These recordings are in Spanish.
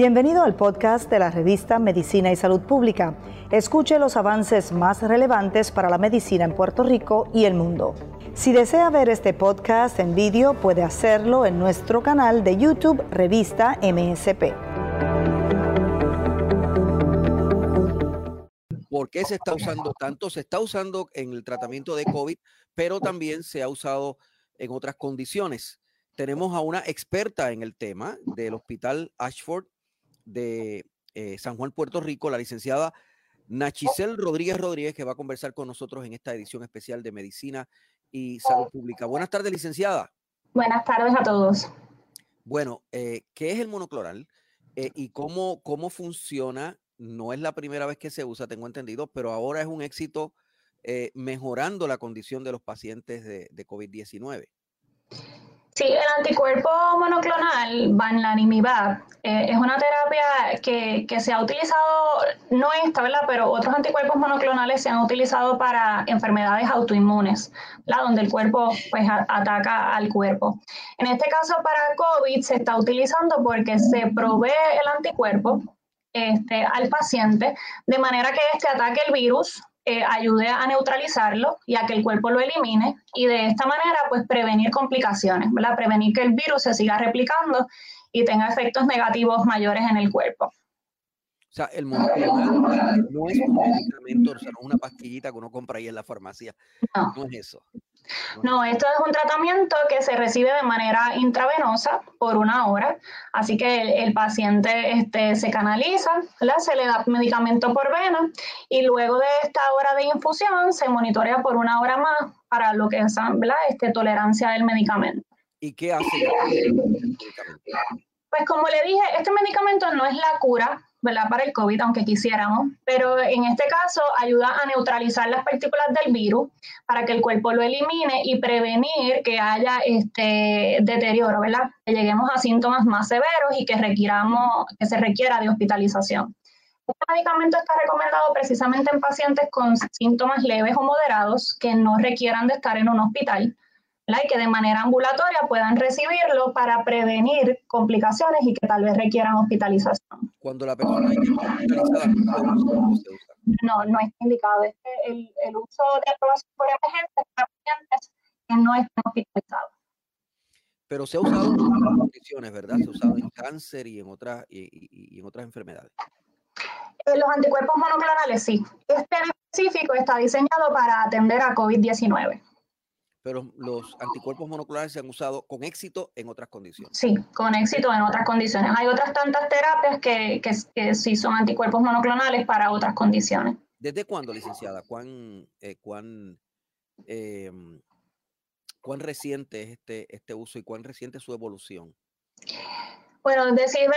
Bienvenido al podcast de la revista Medicina y Salud Pública. Escuche los avances más relevantes para la medicina en Puerto Rico y el mundo. Si desea ver este podcast en vídeo, puede hacerlo en nuestro canal de YouTube Revista MSP. ¿Por qué se está usando tanto? Se está usando en el tratamiento de COVID, pero también se ha usado en otras condiciones. Tenemos a una experta en el tema del Hospital Ashford de eh, San Juan, Puerto Rico, la licenciada Nachicel Rodríguez Rodríguez, que va a conversar con nosotros en esta edición especial de Medicina y Salud Pública. Buenas tardes, licenciada. Buenas tardes a todos. Bueno, eh, ¿qué es el monocloral eh, y cómo, cómo funciona? No es la primera vez que se usa, tengo entendido, pero ahora es un éxito mejorando la condición de los pacientes de, de COVID-19. Sí, el anticuerpo monoclonal, Banlanimab, eh, es una terapia que, se ha utilizado, no esta, ¿verdad? Pero otros anticuerpos monoclonales se han utilizado para enfermedades autoinmunes, ¿verdad? Donde el cuerpo pues ataca al cuerpo. En este caso para COVID se está utilizando porque se provee el anticuerpo este, al paciente de manera que este ataque el virus eh, ayude a neutralizarlo y a que el cuerpo lo elimine y de esta manera pues prevenir complicaciones, ¿verdad? Prevenir que el virus se siga replicando y tenga efectos negativos mayores en el cuerpo. O sea, el monoclonal no es un medicamento, o sea, una pastillita que uno compra ahí en la farmacia. No, no es eso. No, esto es un tratamiento que se recibe de manera intravenosa por una hora, así que el, paciente este, se canaliza, se le da medicamento por vena y luego de esta hora de infusión se monitorea por una hora más para lo que es Este, tolerancia del medicamento. ¿Y qué hace Pues como le dije, este medicamento no es la cura ¿verdad? para el COVID, aunque quisiéramos, pero en este caso ayuda a neutralizar las partículas del virus para que el cuerpo lo elimine y prevenir que haya este deterioro, ¿verdad? Que lleguemos a síntomas más severos y que requiramos, que se requiera de hospitalización. Este medicamento está recomendado precisamente en pacientes con síntomas leves o moderados que no requieran de estar en un hospital y que de manera ambulatoria puedan recibirlo para prevenir complicaciones y que tal vez requieran hospitalización. Cuando la persona está hospitalizada, no, no está indicado. el, el, uso de aprobación por emergencia para pacientes que no están hospitalizados. Pero se ha usado en otras condiciones, ¿verdad? Se ha usado en cáncer y en otras, y, y en otras enfermedades. Eh, los anticuerpos monoclonales sí. Este en específico está diseñado para atender a COVID-19 pero los anticuerpos monoclonales se han usado con éxito en otras condiciones. Sí, con éxito en otras condiciones. Hay otras tantas terapias que, que, sí son anticuerpos monoclonales para otras condiciones. ¿Desde cuándo, licenciada? ¿Cuán, eh, cuán, em, cuán reciente es este, este uso y cuán reciente es su evolución? Bueno, decir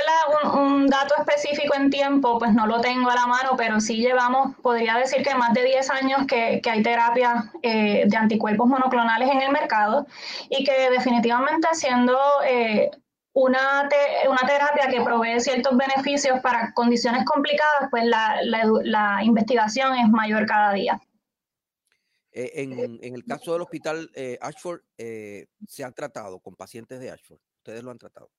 un, un, dato específico en tiempo, pues no lo tengo a la mano, pero sí llevamos, podría decir que más de 10 años que, hay terapia eh, de anticuerpos monoclonales en el mercado y que definitivamente siendo eh, una, una terapia que provee ciertos beneficios para condiciones complicadas, pues la, la, la investigación es mayor cada día. Eh, en, en, el caso del hospital Ashford, ¿se han tratado con pacientes de Ashford? ¿Ustedes lo han tratado?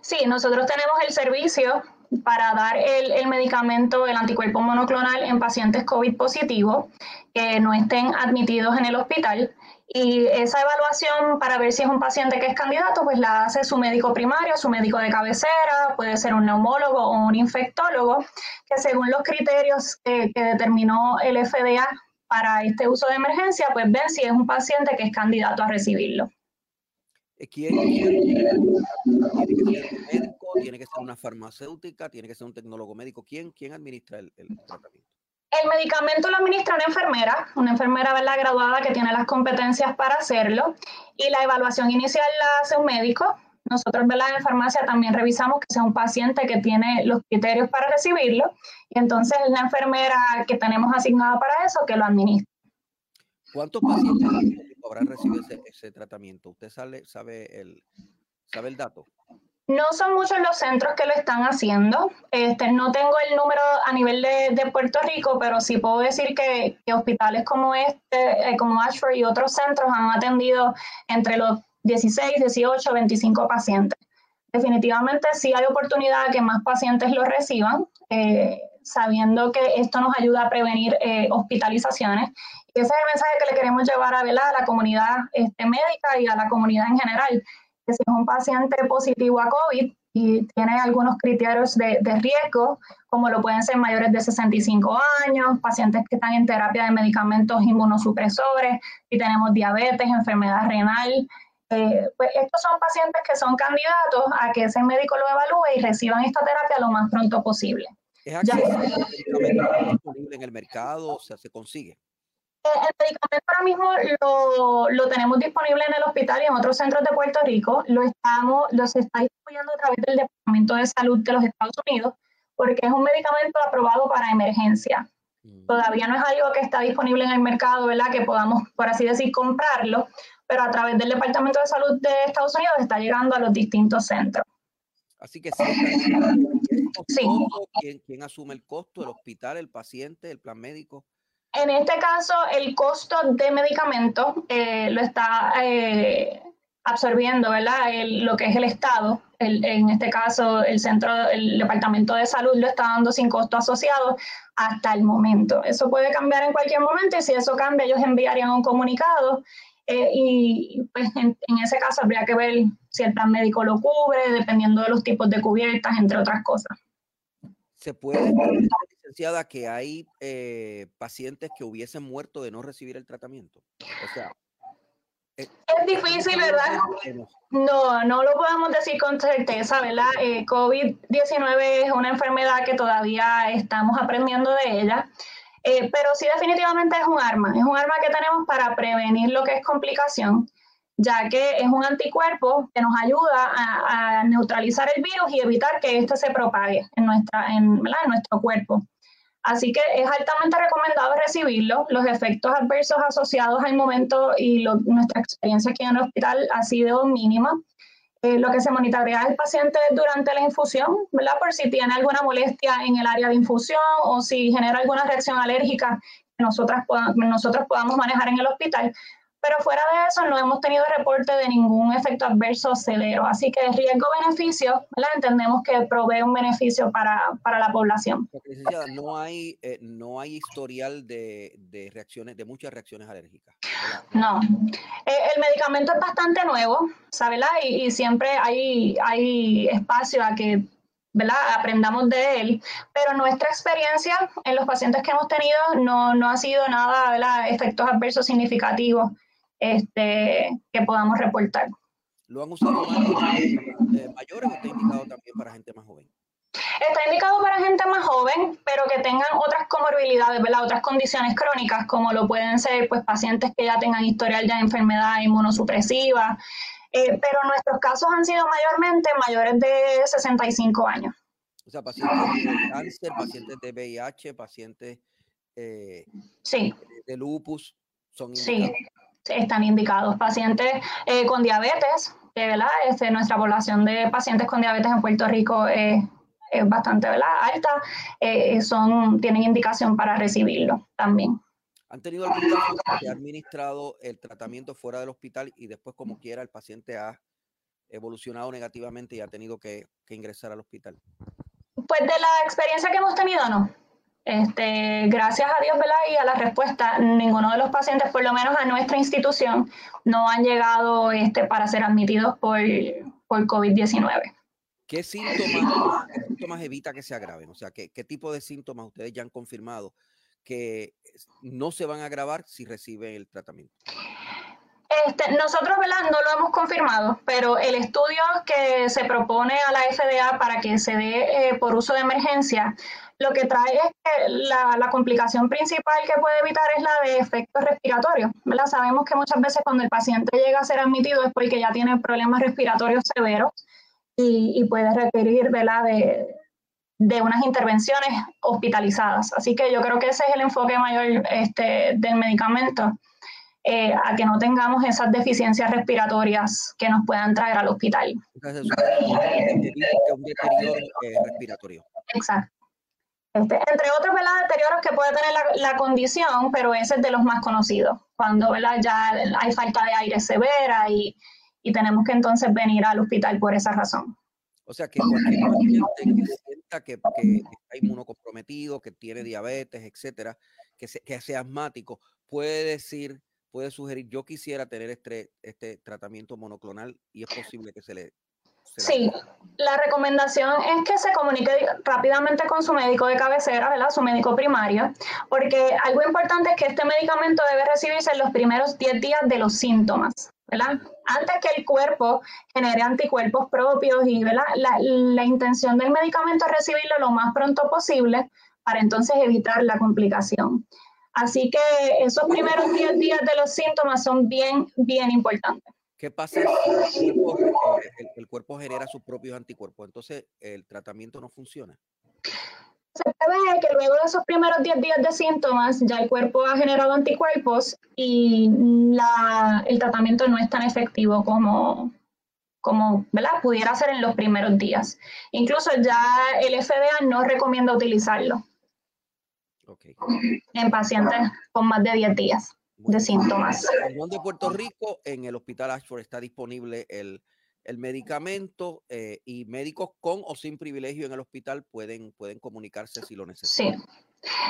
Sí, nosotros tenemos el servicio para dar el, medicamento, el anticuerpo monoclonal en pacientes COVID positivos que no estén admitidos en el hospital. Y esa evaluación para ver si es un paciente que es candidato, pues la hace su médico primario, su médico de cabecera, puede ser un neumólogo o un infectólogo, que según los criterios que determinó el FDA para este uso de emergencia, pues ven si es un paciente que es candidato a recibirlo. ¿Quién, tiene que ser un médico, tiene que ser una farmacéutica, tiene que ser un tecnólogo médico. ¿Quién, quién administra el, tratamiento? El medicamento lo administra una enfermera, una enfermera ¿verdad? graduada que tiene las competencias para hacerlo y la evaluación inicial la hace un médico. Nosotros ¿verdad? en farmacia también revisamos que sea un paciente que tiene los criterios para recibirlo y entonces es la enfermera que tenemos asignada para eso que lo administra. ¿Cuántos pacientes habrán recibido ese, tratamiento? ¿Usted sabe, el, sabe el dato? No son muchos los centros que lo están haciendo. Este, no tengo el número a nivel de, Puerto Rico, pero sí puedo decir que, hospitales como este, eh, como Ashford y otros centros han atendido entre los 16, 18, 25 pacientes. definitivamente sí hay oportunidad de que más pacientes lo reciban, eh, sabiendo que esto nos ayuda a prevenir eh, hospitalizaciones. Y ese es el mensaje que le queremos llevar a, a la comunidad este, médica y a la comunidad en general, que si es un paciente positivo a COVID y tiene algunos criterios de, riesgo, como lo pueden ser mayores de 65 años, pacientes que están en terapia de medicamentos inmunosupresores, si tenemos diabetes, enfermedad renal, eh, pues estos son pacientes que son candidatos a que ese médico lo evalúe y reciban esta terapia lo más pronto posible. ¿Es disponible en el mercado? O sea, se consigue. Eh, el medicamento ahora mismo lo, lo, tenemos disponible en el hospital y en otros centros de Puerto Rico. Lo estamos, los está distribuyendo a través del Departamento de Salud de los Estados Unidos porque es un medicamento aprobado para emergencia. Mm. Todavía no es algo que está disponible en el mercado, ¿verdad? Que podamos, por así decir, comprarlo, pero a través del Departamento de Salud de Estados Unidos está llegando a los distintos centros. Así que sí. ¿Quién, ¿Quién, asume el costo? ¿El hospital, el paciente, el plan médico? En este caso, el costo de medicamentos eh, lo está eh, absorbiendo, ¿verdad? lo que es el Estado. en este caso, el centro, el Departamento de Salud lo está dando sin costo asociado hasta el momento. Eso puede cambiar en cualquier momento y si eso cambia, ellos enviarían un comunicado eh, y pues en, ese caso habría que ver si el plan médico lo cubre, dependiendo de los tipos de cubiertas, entre otras cosas. ¿Se puede decir, licenciada, que hay eh, pacientes que hubiesen muerto de no recibir el tratamiento? O sea, eh, es difícil, ¿verdad? No, no lo podemos decir con certeza, ¿verdad? COVID-19 es una enfermedad que todavía estamos aprendiendo de ella. Eh, pero sí definitivamente es un arma, es un arma que tenemos para prevenir lo que es complicación, ya que es un anticuerpo que nos ayuda a, neutralizar el virus y evitar que éste se propague en, nuestra, en, nuestro cuerpo. Así que es altamente recomendado recibirlo. Los efectos adversos asociados al momento y nuestra experiencia aquí en el hospital ha sido mínima. Eh, lo que se monitorea el paciente durante la infusión, ¿verdad? Por si tiene alguna molestia en el área de infusión o si genera alguna reacción alérgica que nosotras nosotros podamos manejar en el hospital. Pero fuera de eso, no hemos tenido reporte de ningún efecto adverso severo. Así que riesgo-beneficio, entendemos que provee un beneficio para, para la población. Licenciada, no hay, eh, no hay historial de, de, reacciones, de muchas reacciones alérgicas. No. Eh, el medicamento es bastante nuevo, ¿sabes? Y, y siempre hay, hay espacio a que ¿verdad? aprendamos de él, pero nuestra experiencia en los pacientes que hemos tenido no, no ha sido nada, ¿verdad? efectos adversos significativos este, que podamos reportar. ¿Lo han usado más eh, mayores o está indicado también para gente más joven? Está indicado para gente más joven, pero que tengan otras comorbilidades, ¿verdad? otras condiciones crónicas, como lo pueden ser pues, pacientes que ya tengan historial de enfermedad inmunosupresiva. Eh, pero nuestros casos han sido mayormente mayores de 65 años. O sea, pacientes de cáncer, pacientes de VIH, pacientes eh, sí. de lupus, son indicados. Sí están indicados. Pacientes eh, con diabetes, ¿verdad? Este, nuestra población de pacientes con diabetes en Puerto Rico es, bastante ¿verdad? alta, eh, son, tienen indicación para recibirlo también. ¿Han tenido algún caso que ha administrado el tratamiento fuera del hospital y después, como quiera, el paciente ha evolucionado negativamente y ha tenido que, que ingresar al hospital? Pues de la experiencia que hemos tenido, no. Este, gracias a Dios, ¿verdad? Y a la respuesta, ninguno de los pacientes, por lo menos a nuestra institución, no han llegado este, para ser admitidos por, por COVID-19. ¿Qué síntomas, evita que se agraven? O sea, ¿qué, ¿qué tipo de síntomas ustedes ya han confirmado que no se van a agravar si reciben el tratamiento? Este, nosotros, ¿verdad? No lo hemos confirmado, pero el estudio que se propone a la FDA para que se dé eh, por uso de emergencia lo que trae es que la, complicación principal que puede evitar es la de efectos respiratorios. ¿verdad? Sabemos que muchas veces cuando el paciente llega a ser admitido es porque ya tiene problemas respiratorios severos y, puede requerir. De, de unas intervenciones hospitalizadas. Así que yo creo que ese es el enfoque mayor este, del medicamento, eh, a que no tengamos esas deficiencias respiratorias que nos puedan traer al hospital. Entonces, un deterioro eh, respiratorio. Exacto. Este, entre otros deterioros que puede tener la, condición, pero ese es de los más conocidos, cuando ya hay falta de aire severa y, tenemos que entonces venir al hospital por esa razón. O sea que cualquier paciente que sienta que, está inmunocomprometido, que tiene diabetes, etcétera, que, que sea asmático, puede decir, puede sugerir, yo quisiera tener este, este tratamiento monoclonal y es posible que se le Sí, la recomendación es que se comunique rápidamente con su médico de cabecera, ¿verdad? Su médico primario, porque algo importante es que este medicamento debe recibirse en los primeros 10 días de los síntomas, ¿verdad? Antes que el cuerpo genere anticuerpos propios y, ¿verdad? La, la intención del medicamento es recibirlo lo más pronto posible para entonces evitar la complicación. Así que esos primeros 10 días de los síntomas son bien, bien importantes. ¿Qué pasa si el cuerpo, genera sus propios anticuerpos? Entonces, ¿el tratamiento no funciona? Se ve que luego de esos primeros 10 días de síntomas, ya el cuerpo ha generado anticuerpos y el tratamiento no es tan efectivo como, como ¿verdad? pudiera ser en los primeros días. Incluso ya el FDA no recomienda utilizarlo en pacientes con más de 10 días de síntomas. En de Puerto Rico, en el Hospital Ashford está disponible el, medicamento eh, y médicos con o sin privilegio en el hospital pueden, pueden comunicarse si lo necesitan. Sí.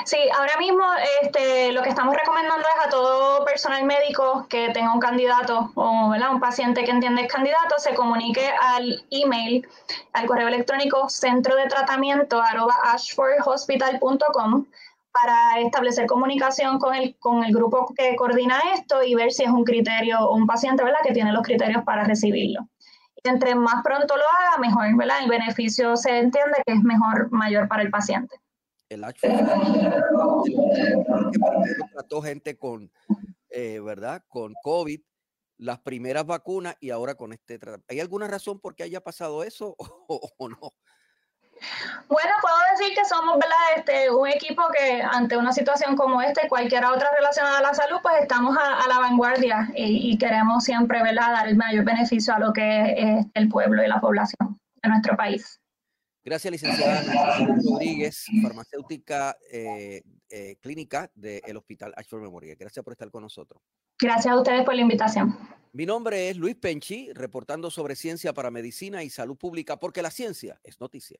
Sí, ahora mismo este, lo que estamos recomendando es a todo personal médico que tenga un candidato o un paciente que entiende el candidato, se comunique al email, al correo electrónico centro de tratamiento ashfordhospital.com para establecer comunicación con el, con el grupo que coordina esto y ver si es un criterio o un paciente ¿verdad? que tiene los criterios para recibirlo. Y entre más pronto lo haga, mejor, ¿verdad? El beneficio se entiende que es mejor, mayor para el paciente. El trató gente con, eh, ¿verdad? Con COVID, las primeras vacunas y ahora con este tratamiento. ¿Hay alguna razón por qué haya pasado eso o no? Bueno, puedo decir que somos Este, un equipo que ante una situación como esta y cualquier otra relacionada a la salud, pues estamos a, la vanguardia y, queremos siempre ¿verdad? dar el mayor beneficio a lo que es el pueblo y la población de nuestro país. Gracias, licenciada Rodríguez, farmacéutica eh, eh, clínica del Hospital Ashford Memorial. Gracias por estar con nosotros. Gracias a ustedes por la invitación. Mi nombre es Luis Penchi, reportando sobre ciencia para medicina y salud pública, porque la ciencia es noticia.